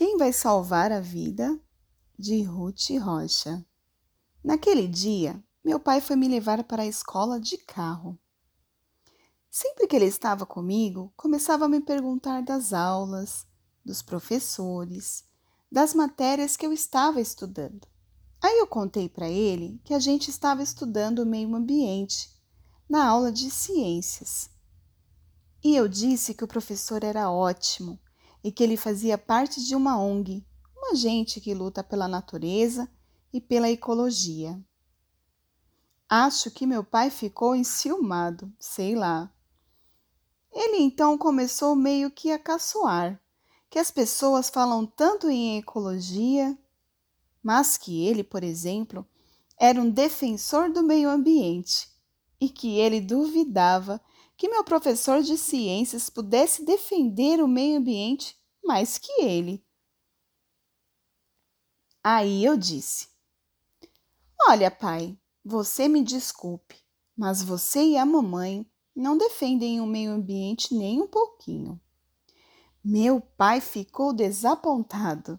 Quem vai salvar a vida? De Ruth Rocha. Naquele dia, meu pai foi me levar para a escola de carro. Sempre que ele estava comigo, começava a me perguntar das aulas, dos professores, das matérias que eu estava estudando. Aí eu contei para ele que a gente estava estudando o meio ambiente na aula de ciências. E eu disse que o professor era ótimo e que ele fazia parte de uma ONG, uma gente que luta pela natureza e pela ecologia. Acho que meu pai ficou enciumado, sei lá. Ele então começou meio que a caçoar, que as pessoas falam tanto em ecologia mas que ele, por exemplo, era um defensor do meio ambiente e que ele duvidava que meu professor de ciências pudesse defender o meio ambiente mais que ele. Aí eu disse: Olha, pai, você me desculpe, mas você e a mamãe não defendem o meio ambiente nem um pouquinho. Meu pai ficou desapontado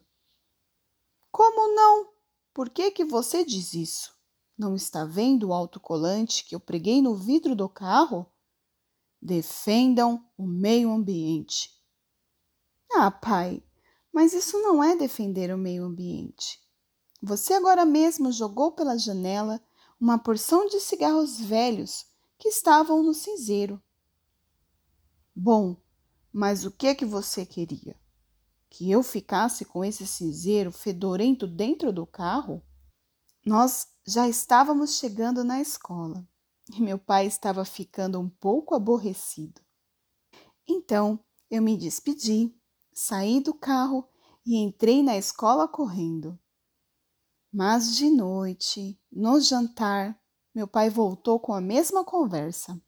como não? Por que, que você diz isso? Não está vendo o autocolante que eu preguei no vidro do carro? Defendam o meio ambiente. Ah, pai, mas isso não é defender o meio ambiente. Você agora mesmo jogou pela janela uma porção de cigarros velhos que estavam no cinzeiro. Bom, mas o que é que você queria? que eu ficasse com esse cinzeiro fedorento dentro do carro? Nós já estávamos chegando na escola e meu pai estava ficando um pouco aborrecido. Então eu me despedi, saí do carro e entrei na escola correndo. Mas de noite, no jantar, meu pai voltou com a mesma conversa.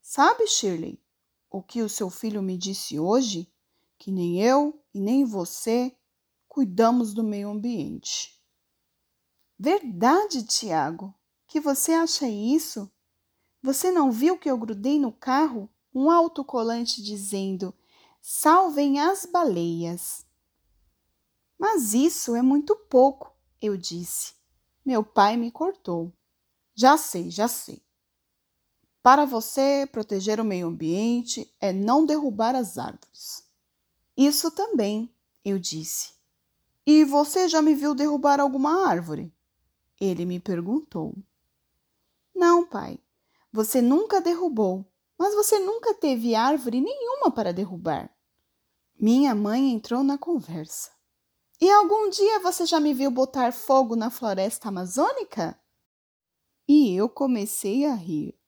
Sabe, Shirley, o que o seu filho me disse hoje? Que nem eu e nem você cuidamos do meio ambiente. Verdade, Tiago, que você acha isso? Você não viu que eu grudei no carro um autocolante dizendo: salvem as baleias? Mas isso é muito pouco, eu disse. Meu pai me cortou. Já sei, já sei. Para você, proteger o meio ambiente é não derrubar as árvores. Isso também, eu disse. E você já me viu derrubar alguma árvore? Ele me perguntou. Não, pai. Você nunca derrubou, mas você nunca teve árvore nenhuma para derrubar. Minha mãe entrou na conversa. E algum dia você já me viu botar fogo na floresta amazônica? E eu comecei a rir.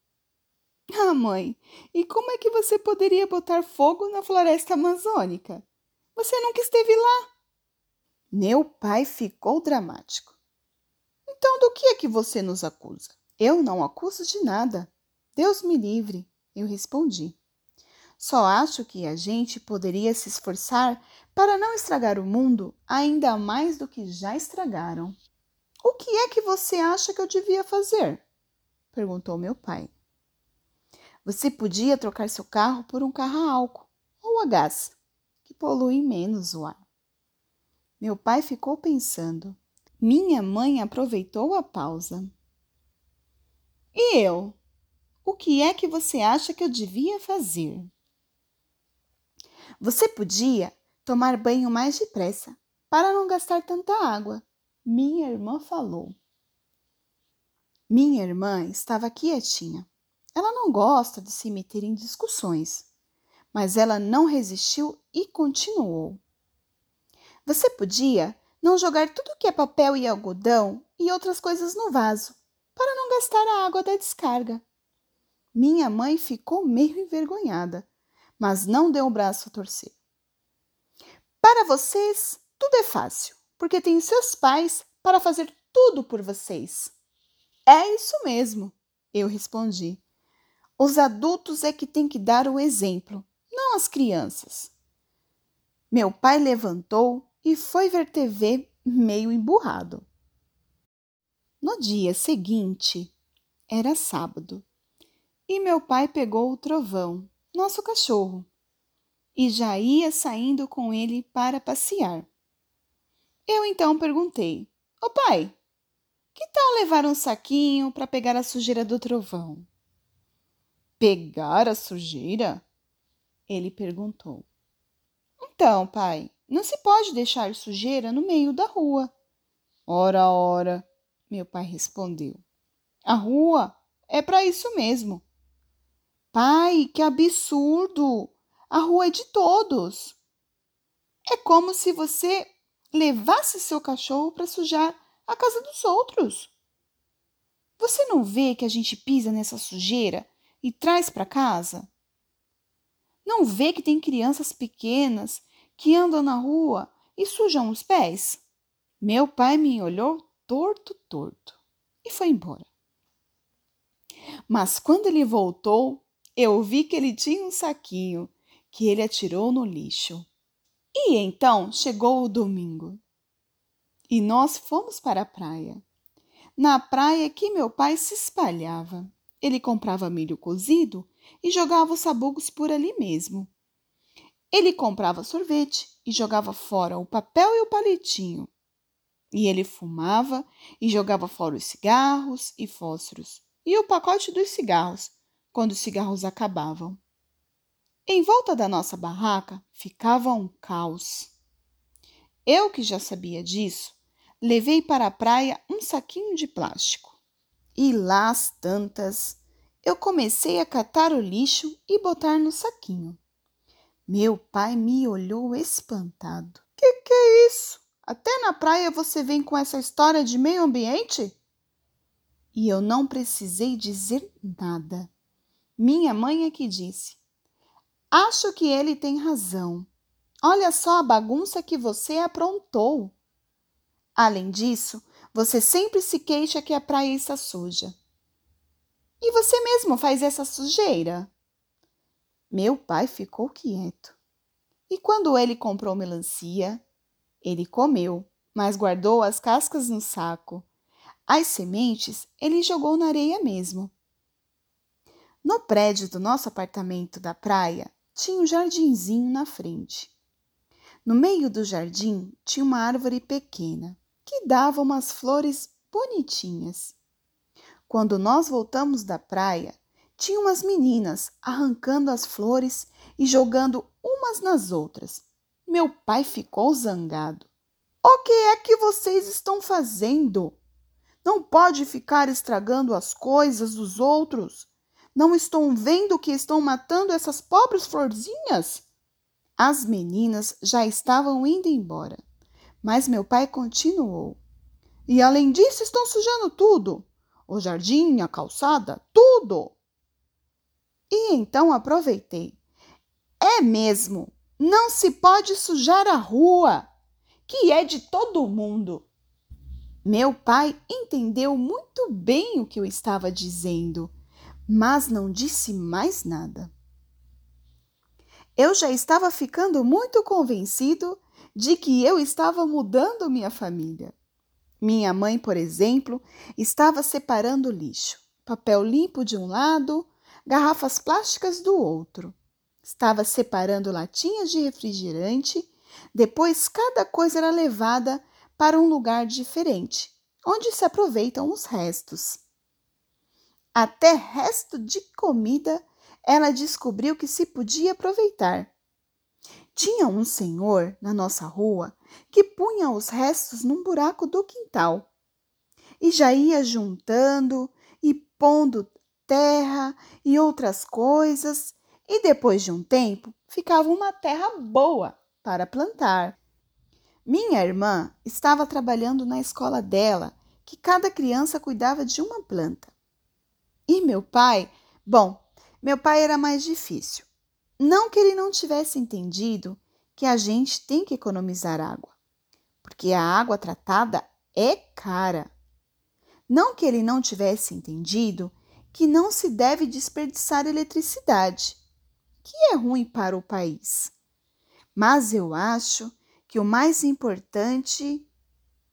Ah, mãe, e como é que você poderia botar fogo na floresta amazônica? Você nunca esteve lá. Meu pai ficou dramático. Então, do que é que você nos acusa? Eu não acuso de nada. Deus me livre, eu respondi. Só acho que a gente poderia se esforçar para não estragar o mundo ainda mais do que já estragaram. O que é que você acha que eu devia fazer? perguntou meu pai. Você podia trocar seu carro por um carro a álcool ou a gás, que poluem menos o ar. Meu pai ficou pensando. Minha mãe aproveitou a pausa. E eu? O que é que você acha que eu devia fazer? Você podia tomar banho mais depressa para não gastar tanta água, minha irmã falou. Minha irmã estava quietinha. Ela não gosta de se meter em discussões, mas ela não resistiu e continuou. Você podia não jogar tudo que é papel e algodão e outras coisas no vaso, para não gastar a água da descarga. Minha mãe ficou meio envergonhada, mas não deu o braço a torcer. Para vocês, tudo é fácil, porque tem seus pais para fazer tudo por vocês. É isso mesmo, eu respondi. Os adultos é que têm que dar o exemplo, não as crianças. Meu pai levantou e foi ver TV meio emburrado. No dia seguinte, era sábado, e meu pai pegou o trovão, nosso cachorro, e já ia saindo com ele para passear. Eu então perguntei: Ô oh, pai, que tal levar um saquinho para pegar a sujeira do trovão? Pegar a sujeira? Ele perguntou. Então, pai, não se pode deixar sujeira no meio da rua. Ora, ora, meu pai respondeu. A rua é para isso mesmo. Pai, que absurdo! A rua é de todos. É como se você levasse seu cachorro para sujar a casa dos outros. Você não vê que a gente pisa nessa sujeira e traz para casa? Não vê que tem crianças pequenas que andam na rua e sujam os pés? Meu pai me olhou torto, torto e foi embora. Mas quando ele voltou, eu vi que ele tinha um saquinho que ele atirou no lixo. E então chegou o domingo e nós fomos para a praia. Na praia que meu pai se espalhava. Ele comprava milho cozido e jogava os sabugos por ali mesmo. Ele comprava sorvete e jogava fora o papel e o palitinho. E ele fumava e jogava fora os cigarros e fósforos e o pacote dos cigarros quando os cigarros acabavam. Em volta da nossa barraca ficava um caos. Eu, que já sabia disso, levei para a praia um saquinho de plástico. E lá as tantas, eu comecei a catar o lixo e botar no saquinho. Meu pai me olhou espantado. Que que é isso? Até na praia você vem com essa história de meio ambiente? E eu não precisei dizer nada. Minha mãe é que disse: Acho que ele tem razão. Olha só a bagunça que você aprontou. Além disso, você sempre se queixa que a praia está suja. E você mesmo faz essa sujeira? Meu pai ficou quieto. E quando ele comprou melancia, ele comeu, mas guardou as cascas no saco. As sementes ele jogou na areia mesmo. No prédio do nosso apartamento da praia tinha um jardinzinho na frente. No meio do jardim tinha uma árvore pequena que dava umas flores bonitinhas. Quando nós voltamos da praia, tinha umas meninas arrancando as flores e jogando umas nas outras. Meu pai ficou zangado. O que é que vocês estão fazendo? Não pode ficar estragando as coisas dos outros. Não estão vendo que estão matando essas pobres florzinhas? As meninas já estavam indo embora, mas meu pai continuou. E além disso, estão sujando tudo: o jardim, a calçada, tudo. E então aproveitei. É mesmo, não se pode sujar a rua, que é de todo mundo. Meu pai entendeu muito bem o que eu estava dizendo mas não disse mais nada. Eu já estava ficando muito convencido de que eu estava mudando minha família. Minha mãe, por exemplo, estava separando lixo, papel limpo de um lado, garrafas plásticas do outro. Estava separando latinhas de refrigerante, depois cada coisa era levada para um lugar diferente, onde se aproveitam os restos. Até resto de comida ela descobriu que se podia aproveitar. Tinha um senhor na nossa rua que punha os restos num buraco do quintal e já ia juntando e pondo terra e outras coisas, e depois de um tempo ficava uma terra boa para plantar. Minha irmã estava trabalhando na escola dela, que cada criança cuidava de uma planta. E meu pai? Bom, meu pai era mais difícil. Não que ele não tivesse entendido que a gente tem que economizar água, porque a água tratada é cara. Não que ele não tivesse entendido que não se deve desperdiçar eletricidade, que é ruim para o país. Mas eu acho que o mais importante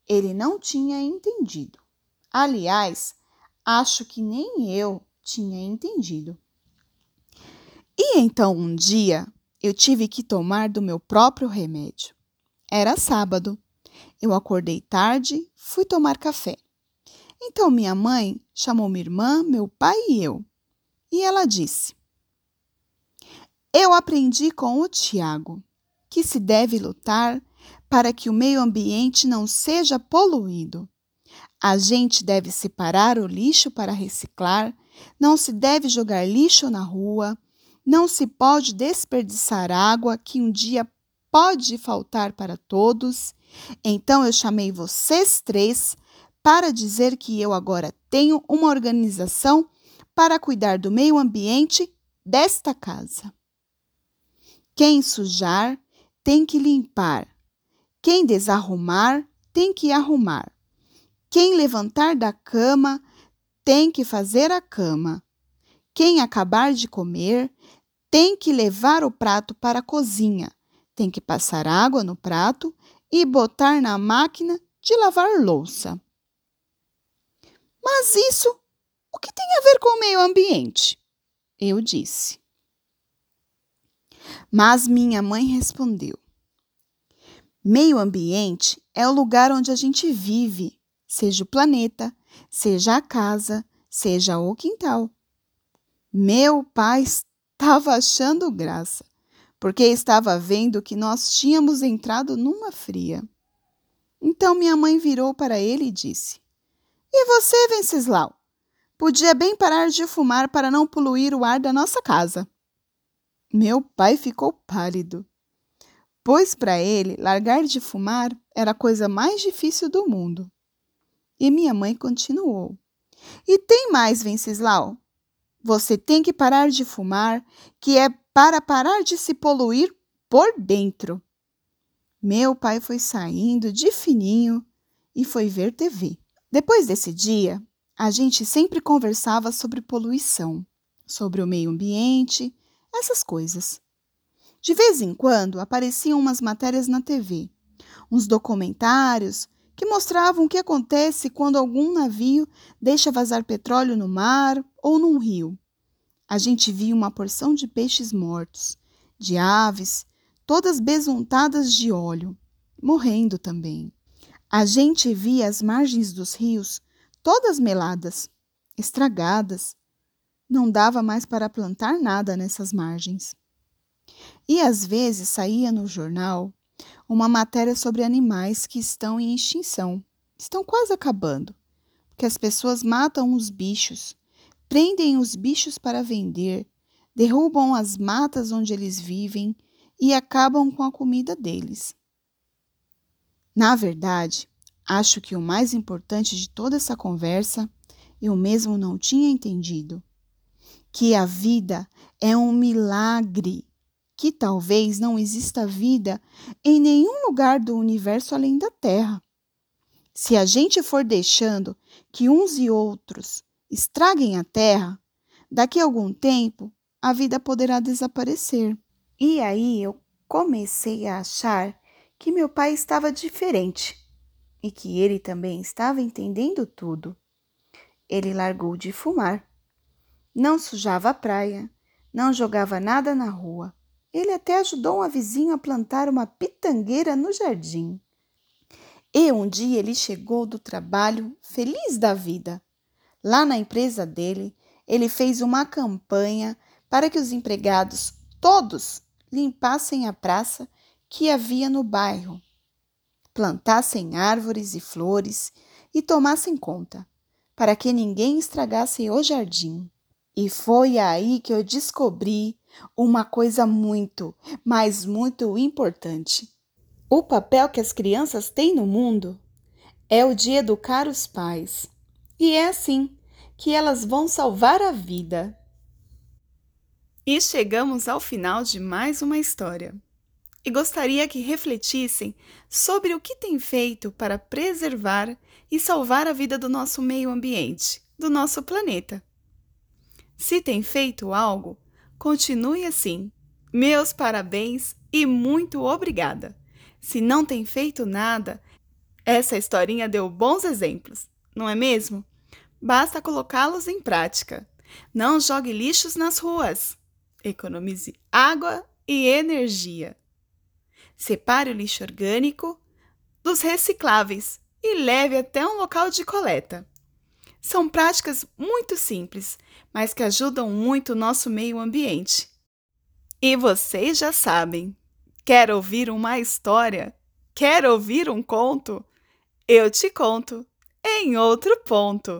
ele não tinha entendido. Aliás, Acho que nem eu tinha entendido. E então um dia eu tive que tomar do meu próprio remédio. Era sábado Eu acordei tarde, fui tomar café. Então minha mãe chamou minha irmã, meu pai e eu. E ela disse: Eu aprendi com o Tiago que se deve lutar para que o meio ambiente não seja poluído. A gente deve separar o lixo para reciclar, não se deve jogar lixo na rua, não se pode desperdiçar água que um dia pode faltar para todos. Então eu chamei vocês três para dizer que eu agora tenho uma organização para cuidar do meio ambiente desta casa. Quem sujar tem que limpar. Quem desarrumar tem que arrumar. Quem levantar da cama tem que fazer a cama. Quem acabar de comer tem que levar o prato para a cozinha. Tem que passar água no prato e botar na máquina de lavar louça. Mas isso, o que tem a ver com o meio ambiente? Eu disse. Mas minha mãe respondeu: Meio ambiente é o lugar onde a gente vive, seja o planeta, seja a casa, seja o quintal. Meu pai estava achando graça, porque estava vendo que nós tínhamos entrado numa fria. Então minha mãe virou para ele e disse: E você, Venceslau? Podia bem parar de fumar para não poluir o ar da nossa casa. Meu pai ficou pálido, pois para ele largar de fumar era a coisa mais difícil do mundo. E minha mãe continuou: E tem mais, Venceslau. Você tem que parar de fumar, que é para parar de se poluir por dentro. Meu pai foi saindo de fininho e foi ver TV. Depois desse dia, a gente sempre conversava sobre poluição, sobre o meio ambiente, essas coisas. De vez em quando apareciam umas matérias na TV, uns documentários que mostravam o que acontece quando algum navio deixa vazar petróleo no mar ou num rio. A gente via uma porção de peixes mortos, de aves, todas besuntadas de óleo, morrendo também. A gente via as margens dos rios todas meladas, estragadas. Não dava mais para plantar nada nessas margens. E às vezes saía no jornal uma matéria sobre animais que estão em extinção, estão quase acabando, porque as pessoas matam os bichos, prendem os bichos para vender, derrubam as matas onde eles vivem e acabam com a comida deles. Na verdade, acho que o mais importante de toda essa conversa eu mesmo não tinha entendido. Que a vida é um milagre que talvez não exista vida em nenhum lugar do universo além da Terra. Se a gente for deixando que uns e outros estraguem a Terra, daqui a algum tempo a vida poderá desaparecer. E aí eu comecei a achar que meu pai estava diferente e que ele também estava entendendo tudo. Ele largou de fumar. Não sujava a praia, não jogava nada na rua ele até ajudou uma vizinha a plantar uma pitangueira no jardim. E um dia ele chegou do trabalho feliz da vida. Lá na empresa dele, ele fez uma campanha para que os empregados todos limpassem a praça que havia no bairro, plantassem árvores e flores e tomassem conta, para que ninguém estragasse o jardim. E foi aí que eu descobri uma coisa muito, mas muito importante. O papel que as crianças têm no mundo é o de educar os pais. E é assim que elas vão salvar a vida. E chegamos ao final de mais uma história. E gostaria que refletissem sobre o que tem feito para preservar e salvar a vida do nosso meio ambiente, do nosso planeta. Se tem feito algo, Continue assim. Meus parabéns e muito obrigada. Se não tem feito nada, essa historinha deu bons exemplos, não é mesmo? Basta colocá-los em prática. Não jogue lixos nas ruas. Economize água e energia. Separe o lixo orgânico dos recicláveis e leve até um local de coleta. São práticas muito simples, mas que ajudam muito o nosso meio ambiente. E vocês já sabem: quer ouvir uma história? Quer ouvir um conto? Eu te conto em outro ponto.